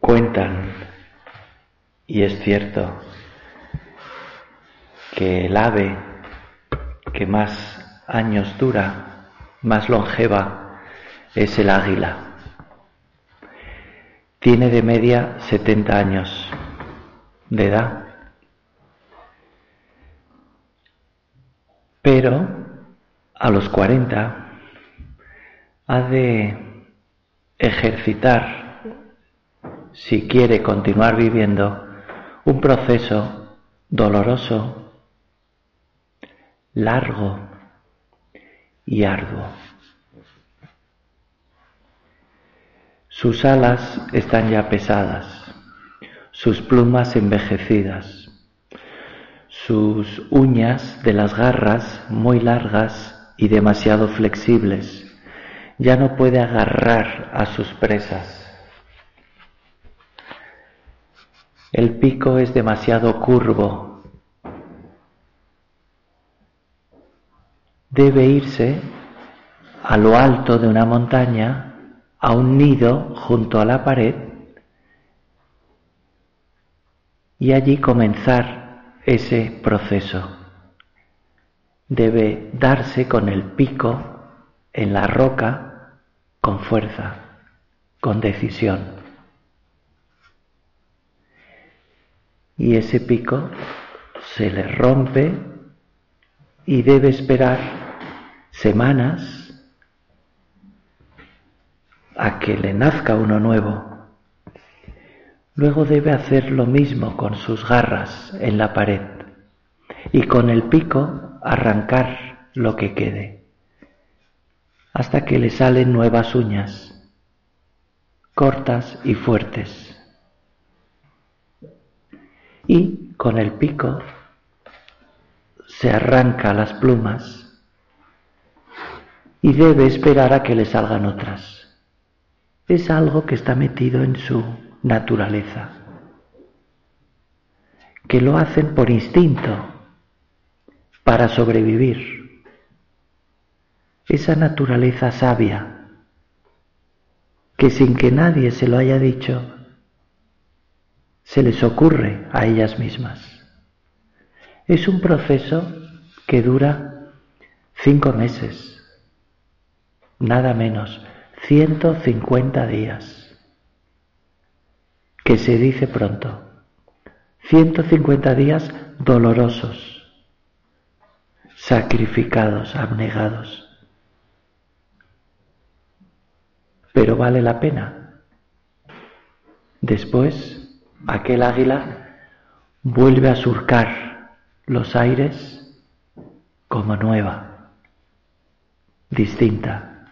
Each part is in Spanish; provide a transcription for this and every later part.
Cuentan, y es cierto, que el ave que más años dura, más longeva, es el águila. Tiene de media 70 años de edad. Pero a los 40 ha de ejercitar, si quiere continuar viviendo, un proceso doloroso, largo y arduo. Sus alas están ya pesadas, sus plumas envejecidas, sus uñas de las garras muy largas y demasiado flexibles. Ya no puede agarrar a sus presas. El pico es demasiado curvo. Debe irse a lo alto de una montaña, a un nido junto a la pared, y allí comenzar ese proceso. Debe darse con el pico en la roca con fuerza, con decisión. Y ese pico se le rompe y debe esperar semanas a que le nazca uno nuevo. Luego debe hacer lo mismo con sus garras en la pared y con el pico arrancar lo que quede, hasta que le salen nuevas uñas, cortas y fuertes. Y con el pico se arranca las plumas y debe esperar a que le salgan otras. Es algo que está metido en su naturaleza, que lo hacen por instinto, para sobrevivir. Esa naturaleza sabia, que sin que nadie se lo haya dicho, se les ocurre a ellas mismas. Es un proceso que dura cinco meses, nada menos, 150 días que se dice pronto. 150 días dolorosos, sacrificados, abnegados. Pero vale la pena. Después, aquel águila vuelve a surcar los aires como nueva, distinta,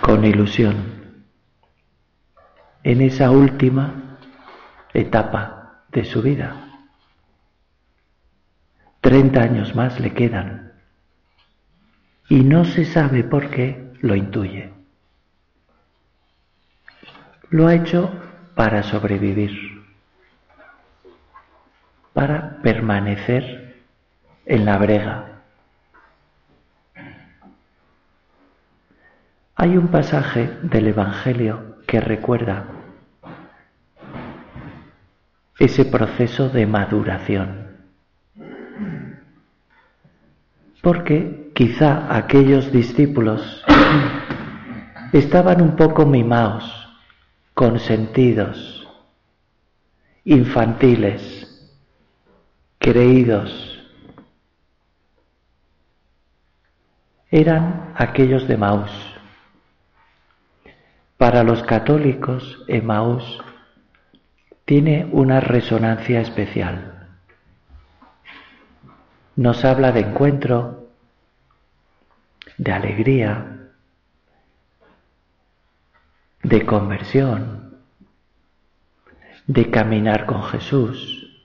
con ilusión en esa última etapa de su vida. Treinta años más le quedan y no se sabe por qué lo intuye. Lo ha hecho para sobrevivir, para permanecer en la brega. Hay un pasaje del Evangelio que recuerda ese proceso de maduración. Porque quizá aquellos discípulos estaban un poco mimados, consentidos, infantiles, creídos. Eran aquellos de Maús para los católicos, Emaús tiene una resonancia especial. Nos habla de encuentro, de alegría, de conversión, de caminar con Jesús,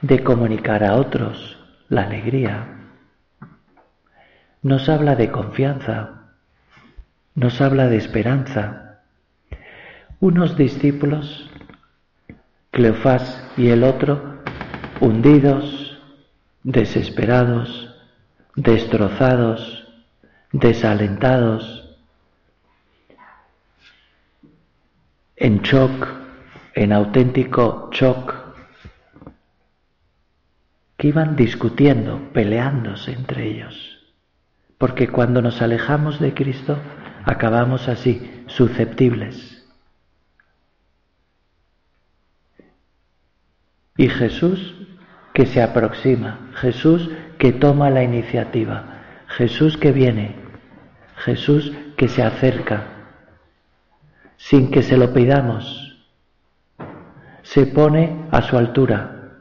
de comunicar a otros la alegría. Nos habla de confianza, nos habla de esperanza. Unos discípulos, Cleofás y el otro, hundidos, desesperados, destrozados, desalentados, en shock, en auténtico shock, que iban discutiendo, peleándose entre ellos. Porque cuando nos alejamos de Cristo, acabamos así, susceptibles. Y Jesús que se aproxima, Jesús que toma la iniciativa, Jesús que viene, Jesús que se acerca, sin que se lo pidamos, se pone a su altura,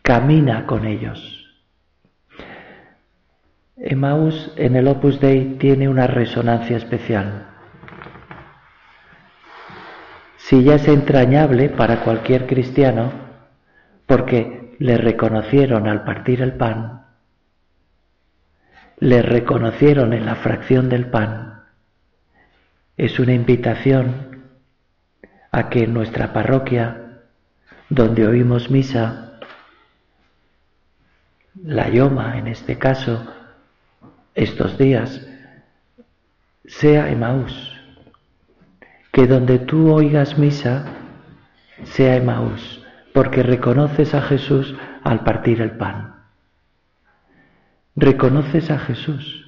camina con ellos. Emmaus en el Opus Dei tiene una resonancia especial. Si ya es entrañable para cualquier cristiano, porque le reconocieron al partir el pan, le reconocieron en la fracción del pan, es una invitación a que en nuestra parroquia, donde oímos misa, la Yoma en este caso, estos días, sea Emaús, que donde tú oigas misa, sea Emaús porque reconoces a Jesús al partir el pan. Reconoces a Jesús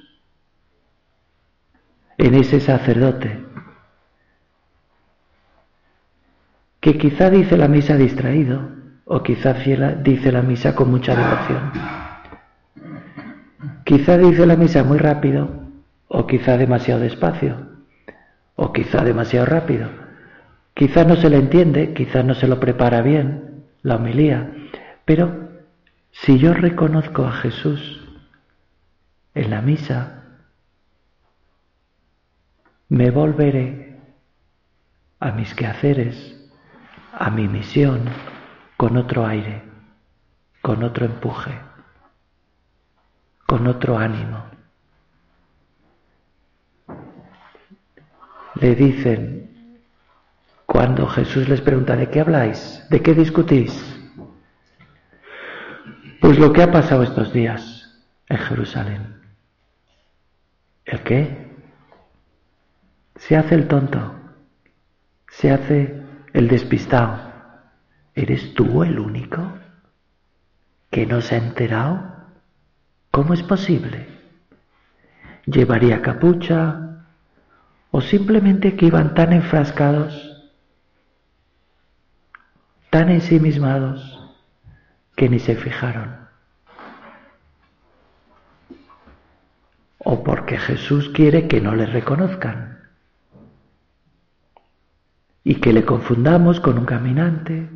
en ese sacerdote que quizá dice la misa distraído o quizá dice la misa con mucha devoción. Quizá dice la misa muy rápido o quizá demasiado despacio o quizá demasiado rápido. Quizá no se le entiende, quizá no se lo prepara bien, la homilía. Pero si yo reconozco a Jesús en la misa, me volveré a mis quehaceres, a mi misión, con otro aire, con otro empuje, con otro ánimo. Le dicen cuando Jesús les pregunta, ¿de qué habláis? ¿De qué discutís? Pues lo que ha pasado estos días en Jerusalén. ¿El qué? Se hace el tonto, se hace el despistado. ¿Eres tú el único que no se ha enterado? ¿Cómo es posible? ¿Llevaría capucha? ¿O simplemente que iban tan enfrascados tan ensimismados que ni se fijaron. O porque Jesús quiere que no le reconozcan y que le confundamos con un caminante,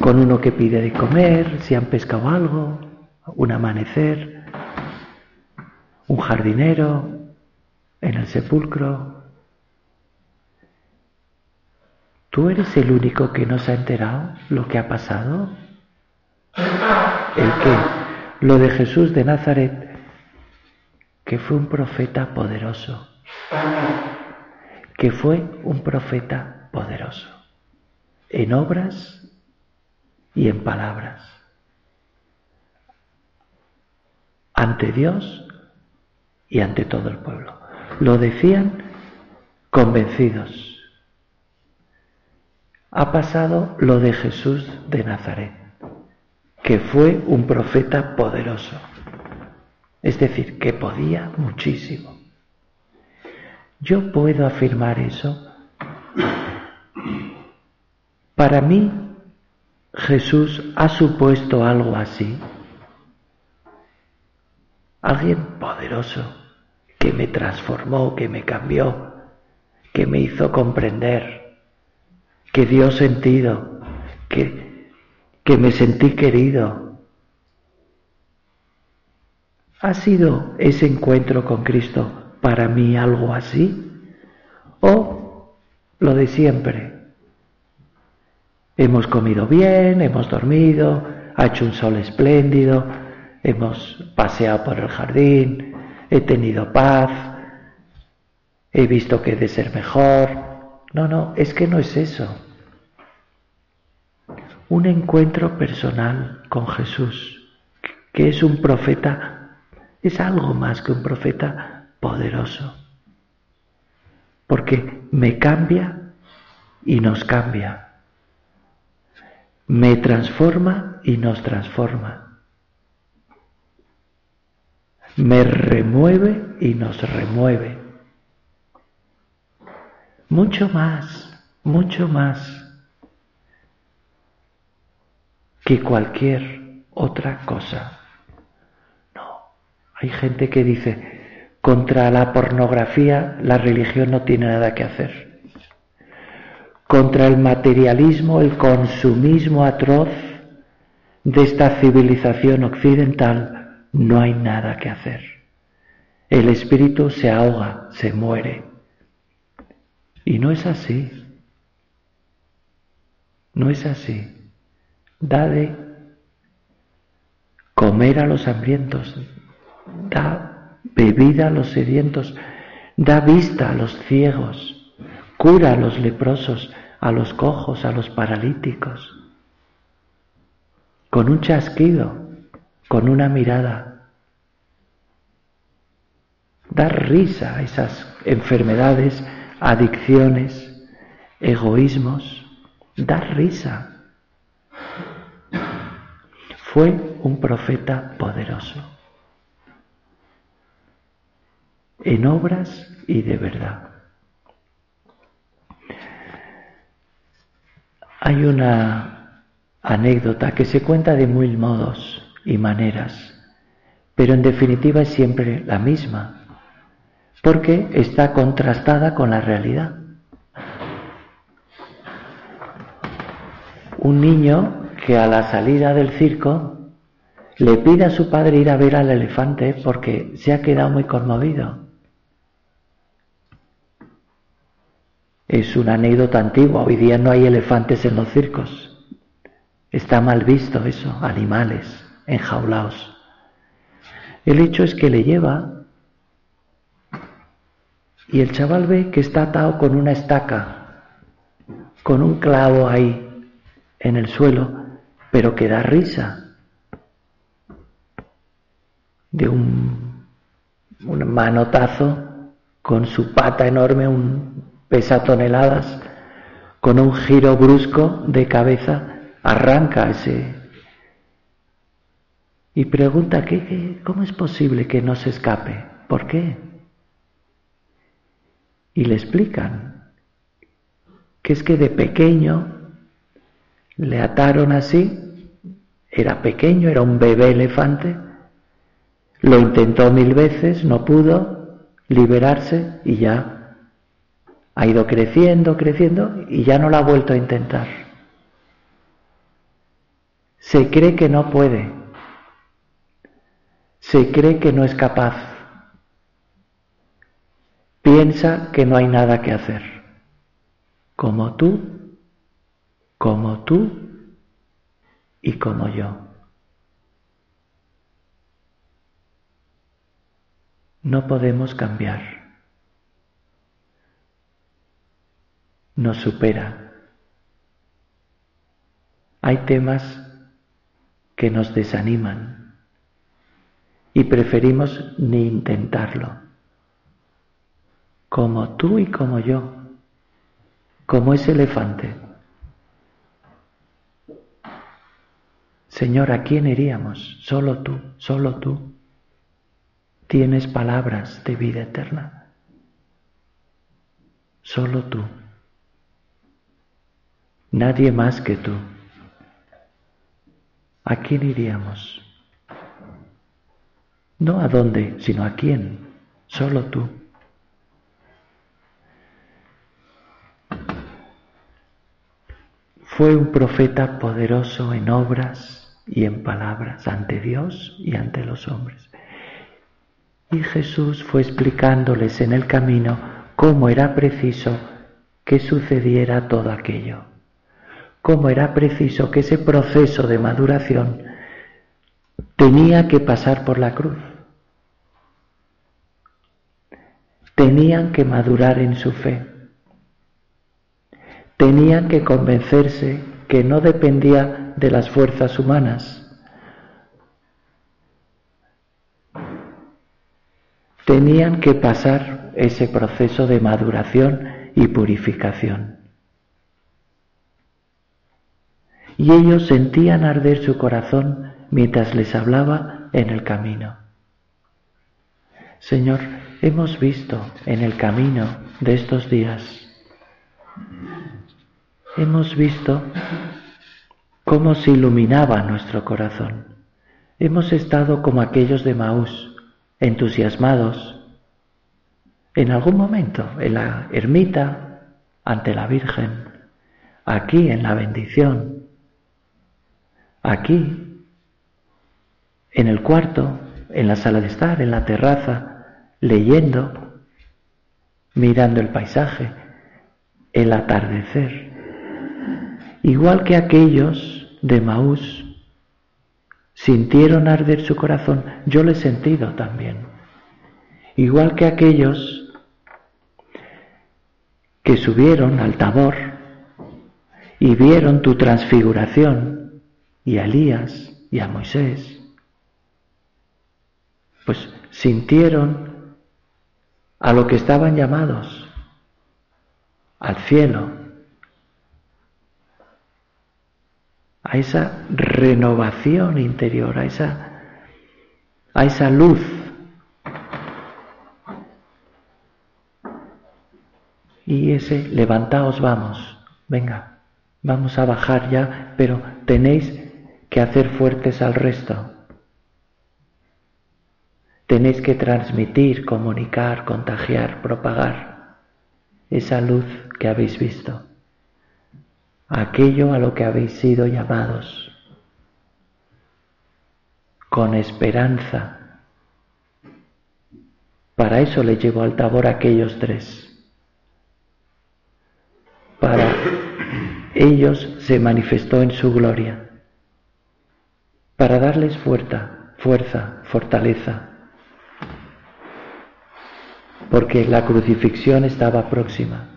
con uno que pide de comer, si han pescado algo, un amanecer, un jardinero en el sepulcro, ¿Tú eres el único que no se ha enterado lo que ha pasado? ¿El qué? Lo de Jesús de Nazaret, que fue un profeta poderoso. Que fue un profeta poderoso. En obras y en palabras. Ante Dios y ante todo el pueblo. Lo decían convencidos ha pasado lo de Jesús de Nazaret, que fue un profeta poderoso, es decir, que podía muchísimo. Yo puedo afirmar eso. Para mí, Jesús ha supuesto algo así. Alguien poderoso que me transformó, que me cambió, que me hizo comprender que dio sentido, que, que me sentí querido. Ha sido ese encuentro con Cristo para mí algo así? ¿O lo de siempre? Hemos comido bien, hemos dormido, ha hecho un sol espléndido, hemos paseado por el jardín, he tenido paz, he visto que he de ser mejor. No, no, es que no es eso. Un encuentro personal con Jesús, que es un profeta, es algo más que un profeta poderoso, porque me cambia y nos cambia, me transforma y nos transforma me remueve y nos remueve. Mucho más, mucho más que cualquier otra cosa. No, hay gente que dice, contra la pornografía la religión no tiene nada que hacer. Contra el materialismo, el consumismo atroz de esta civilización occidental, no hay nada que hacer. El espíritu se ahoga, se muere. Y no es así. No es así. Da de comer a los hambrientos, da bebida a los sedientos, da vista a los ciegos, cura a los leprosos, a los cojos, a los paralíticos. Con un chasquido con una mirada. Dar risa a esas enfermedades, adicciones, egoísmos. Dar risa. Fue un profeta poderoso. En obras y de verdad. Hay una anécdota que se cuenta de mil modos y maneras, pero en definitiva es siempre la misma, porque está contrastada con la realidad. Un niño que a la salida del circo le pide a su padre ir a ver al elefante porque se ha quedado muy conmovido. Es una anécdota antigua, hoy día no hay elefantes en los circos. Está mal visto eso, animales enjaulados. El hecho es que le lleva y el chaval ve que está atado con una estaca, con un clavo ahí en el suelo, pero que da risa de un, un manotazo con su pata enorme, un pesa toneladas, con un giro brusco de cabeza, arranca ese, y pregunta, ¿qué, cómo es posible que no se escape? ¿Por qué? Y le explican que es que de pequeño le ataron así, era pequeño, era un bebé elefante, lo intentó mil veces, no pudo liberarse y ya ha ido creciendo, creciendo y ya no lo ha vuelto a intentar. Se cree que no puede, se cree que no es capaz, piensa que no hay nada que hacer, como tú, como tú y como yo. No podemos cambiar. Nos supera. Hay temas que nos desaniman y preferimos ni intentarlo. Como tú y como yo, como ese elefante. Señor, ¿a quién iríamos? Solo tú, solo tú. Tienes palabras de vida eterna. Solo tú. Nadie más que tú. ¿A quién iríamos? No a dónde, sino a quién. Solo tú. Fue un profeta poderoso en obras y en palabras ante Dios y ante los hombres. Y Jesús fue explicándoles en el camino cómo era preciso que sucediera todo aquello, cómo era preciso que ese proceso de maduración tenía que pasar por la cruz. Tenían que madurar en su fe. Tenían que convencerse que no dependía de las fuerzas humanas, tenían que pasar ese proceso de maduración y purificación. Y ellos sentían arder su corazón mientras les hablaba en el camino. Señor, hemos visto en el camino de estos días, hemos visto cómo se iluminaba nuestro corazón. Hemos estado como aquellos de Maús, entusiasmados, en algún momento, en la ermita, ante la Virgen, aquí en la bendición, aquí, en el cuarto, en la sala de estar, en la terraza, leyendo, mirando el paisaje, el atardecer. Igual que aquellos de Maús sintieron arder su corazón, yo lo he sentido también. Igual que aquellos que subieron al Tabor y vieron tu transfiguración, y a Elías y a Moisés, pues sintieron a lo que estaban llamados, al cielo, a esa renovación interior, a esa, a esa luz. Y ese, levantaos, vamos, venga, vamos a bajar ya, pero tenéis que hacer fuertes al resto. Tenéis que transmitir, comunicar, contagiar, propagar esa luz que habéis visto aquello a lo que habéis sido llamados, con esperanza. Para eso le llevó al tabor aquellos tres. Para ellos se manifestó en su gloria. Para darles fuerza, fuerza, fortaleza. Porque la crucifixión estaba próxima.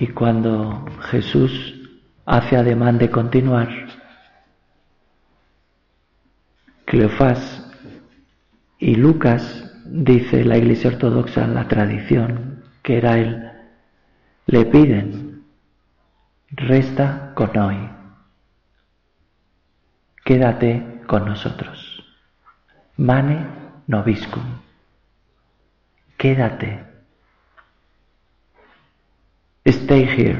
Y cuando Jesús hace ademán de continuar, Cleofás y Lucas, dice la Iglesia Ortodoxa la tradición, que era él, le piden, resta con hoy, quédate con nosotros, mane noviscum, quédate Stay here.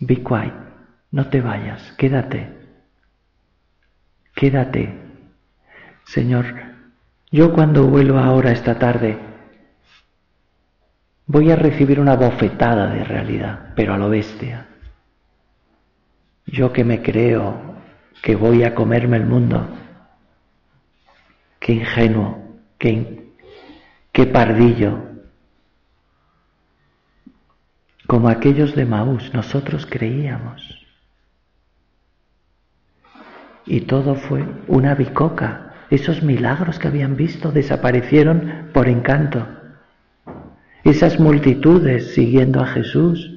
Be quiet. No te vayas. Quédate. Quédate. Señor, yo cuando vuelva ahora esta tarde voy a recibir una bofetada de realidad, pero a lo bestia. Yo que me creo que voy a comerme el mundo. Qué ingenuo, qué, qué pardillo, como aquellos de Maús, nosotros creíamos. Y todo fue una bicoca. Esos milagros que habían visto desaparecieron por encanto. Esas multitudes siguiendo a Jesús,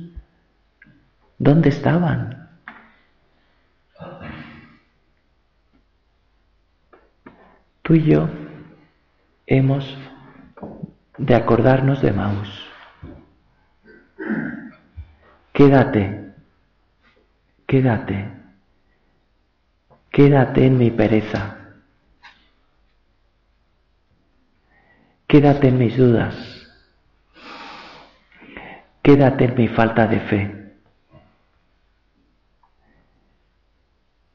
¿dónde estaban? Tú y yo hemos de acordarnos de Maús. Quédate, quédate, quédate en mi pereza, quédate en mis dudas, quédate en mi falta de fe,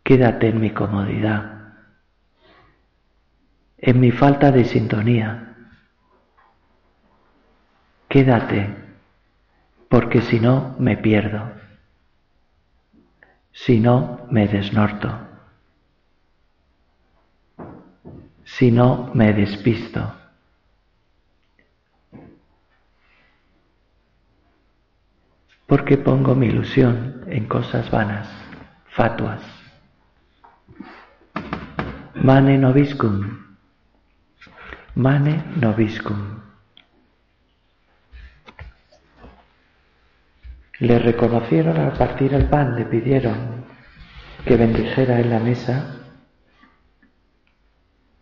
quédate en mi comodidad, en mi falta de sintonía, quédate porque si no me pierdo. si no me desnorto, si no me despisto. Porque pongo mi ilusión en cosas vanas, fatuas. Mane noviscum, mane noviscum. Le reconocieron al partir el pan, le pidieron que bendijera en la mesa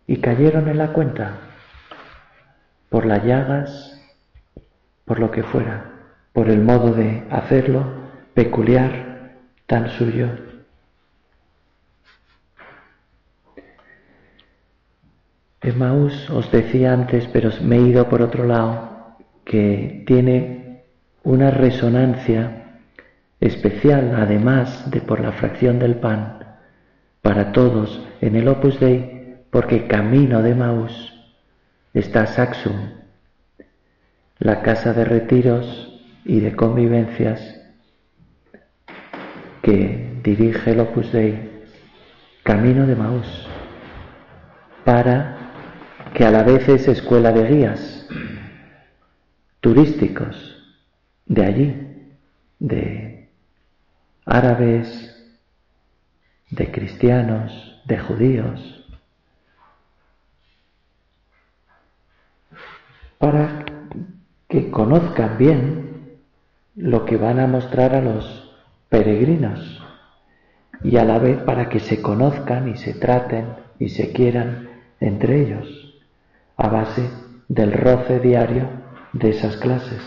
y cayeron en la cuenta por las llagas, por lo que fuera, por el modo de hacerlo peculiar, tan suyo. Emmaús os decía antes, pero me he ido por otro lado, que tiene una resonancia especial, además de por la fracción del pan, para todos en el Opus Dei, porque camino de Maús está Saxum, la casa de retiros y de convivencias que dirige el Opus Dei, Camino de Maús, para que a la vez es escuela de guías turísticos de allí, de árabes, de cristianos, de judíos, para que conozcan bien lo que van a mostrar a los peregrinos y a la vez para que se conozcan y se traten y se quieran entre ellos a base del roce diario de esas clases.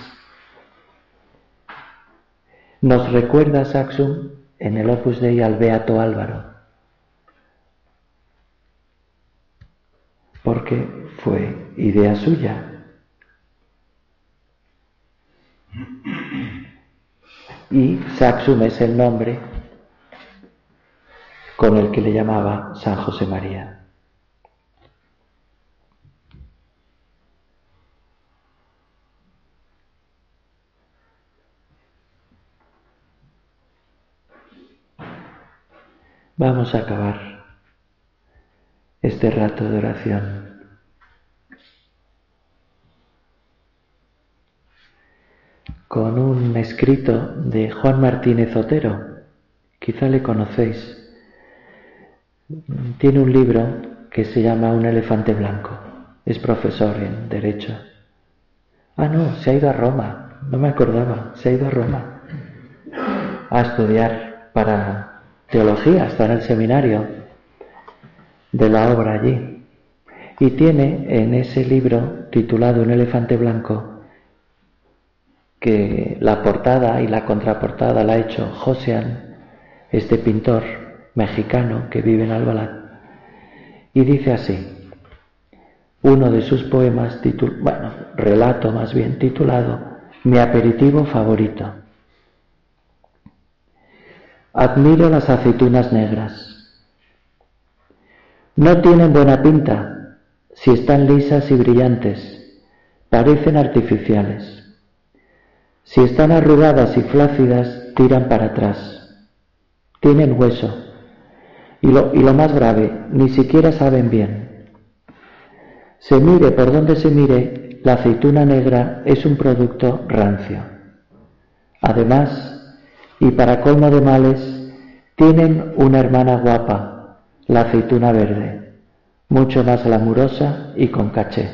Nos recuerda Saxum en el Opus Dei al Beato Álvaro, porque fue idea suya. Y Saxum es el nombre con el que le llamaba San José María. Vamos a acabar este rato de oración. Con un escrito de Juan Martínez Otero, quizá le conocéis. Tiene un libro que se llama Un elefante blanco, es profesor en Derecho. Ah, no, se ha ido a Roma, no me acordaba, se ha ido a Roma a estudiar para teología, está en el seminario de la obra allí. Y tiene en ese libro titulado Un elefante blanco, que la portada y la contraportada la ha hecho Josean, este pintor mexicano que vive en Albalat. Y dice así, uno de sus poemas, bueno, relato más bien titulado Mi aperitivo favorito. Admiro las aceitunas negras. No tienen buena pinta si están lisas y brillantes, parecen artificiales. Si están arrugadas y flácidas, tiran para atrás. Tienen hueso. Y lo, más grave, ni siquiera saben bien. Se mire por donde se mire, la aceituna negra es un producto rancio. Además, y para colmo de males, tienen una hermana guapa, la aceituna verde, mucho más glamurosa y con caché.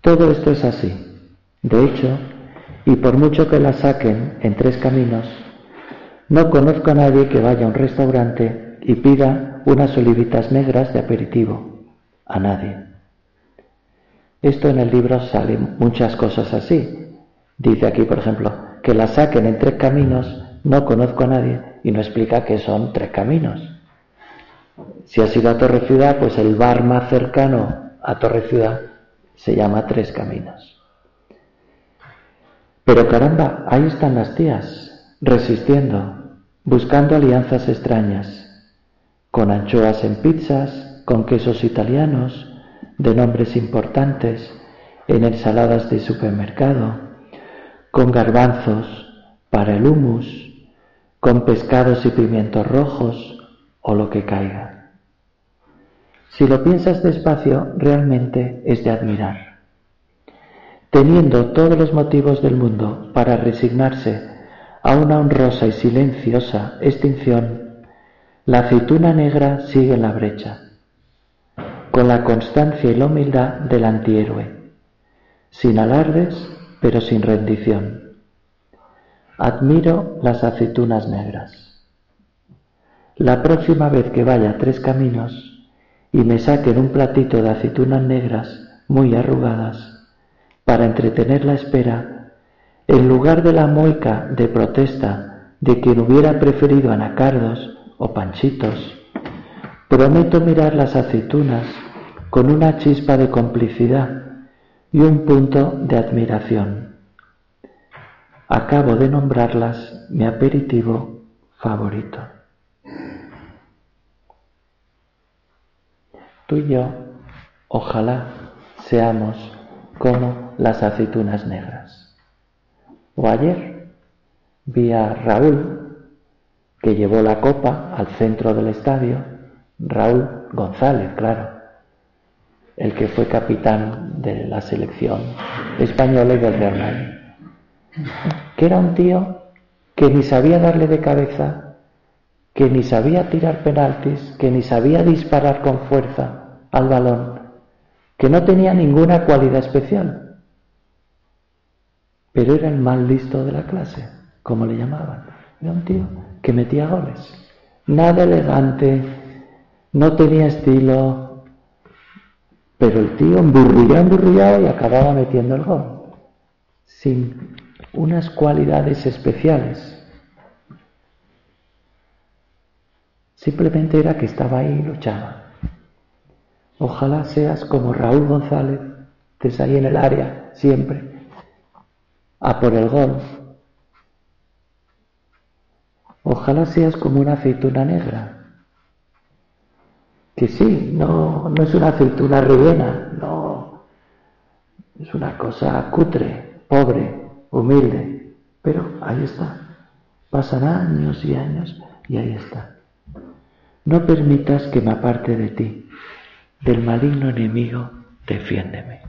Todo esto es así. De hecho, y por mucho que la saquen en tres caminos, no conozco a nadie que vaya a un restaurante y pida unas olivitas negras de aperitivo. A nadie. Esto en el libro sale muchas cosas así. Dice aquí, por ejemplo, que la saquen en tres caminos, no conozco a nadie y no explica que son tres caminos. Si ha sido a Torre Ciudad, pues el bar más cercano a Torre Ciudad se llama Tres Caminos. Pero caramba, ahí están las tías, resistiendo, buscando alianzas extrañas, con anchoas en pizzas, con quesos italianos, de nombres importantes, en ensaladas de supermercado, con garbanzos para el humus, con pescados y pimientos rojos o lo que caiga. Si lo piensas despacio, realmente es de admirar. Teniendo todos los motivos del mundo para resignarse a una honrosa y silenciosa extinción, la aceituna negra sigue en la brecha, con la constancia y la humildad del antihéroe, sin alardes, pero sin rendición. Admiro las aceitunas negras. La próxima vez que vaya Tres Caminos y me saquen un platito de aceitunas negras muy arrugadas, para entretener la espera, en lugar de la mueca de protesta de quien hubiera preferido anacardos o panchitos, prometo mirar las aceitunas con una chispa de complicidad y un punto de admiración. Acabo de nombrarlas mi aperitivo favorito. Tú y yo, ojalá seamos como las aceitunas negras. O ayer vi a Raúl, que llevó la copa al centro del estadio, Raúl González, claro, el que fue capitán de la selección española y del Real Madrid, que era un tío que ni sabía darle de cabeza, que ni sabía tirar penaltis, que ni sabía disparar con fuerza al balón, que no tenía ninguna cualidad especial, pero era el más listo de la clase, como le llamaban. Era un tío que metía goles. Nada elegante, no tenía estilo, pero el tío emburrullaba, emburrullaba y acababa metiendo el gol, sin unas cualidades especiales. Simplemente era que estaba ahí y luchaba. Ojalá seas como Raúl González, estés ahí en el área siempre, a por el gol. Ojalá seas como una aceituna negra. Que sí, no, no es una aceituna rellena, no. Es una cosa cutre, pobre, humilde. Pero ahí está. Pasan años y años y ahí está. No permitas que me aparte de ti del maligno enemigo, defiéndeme.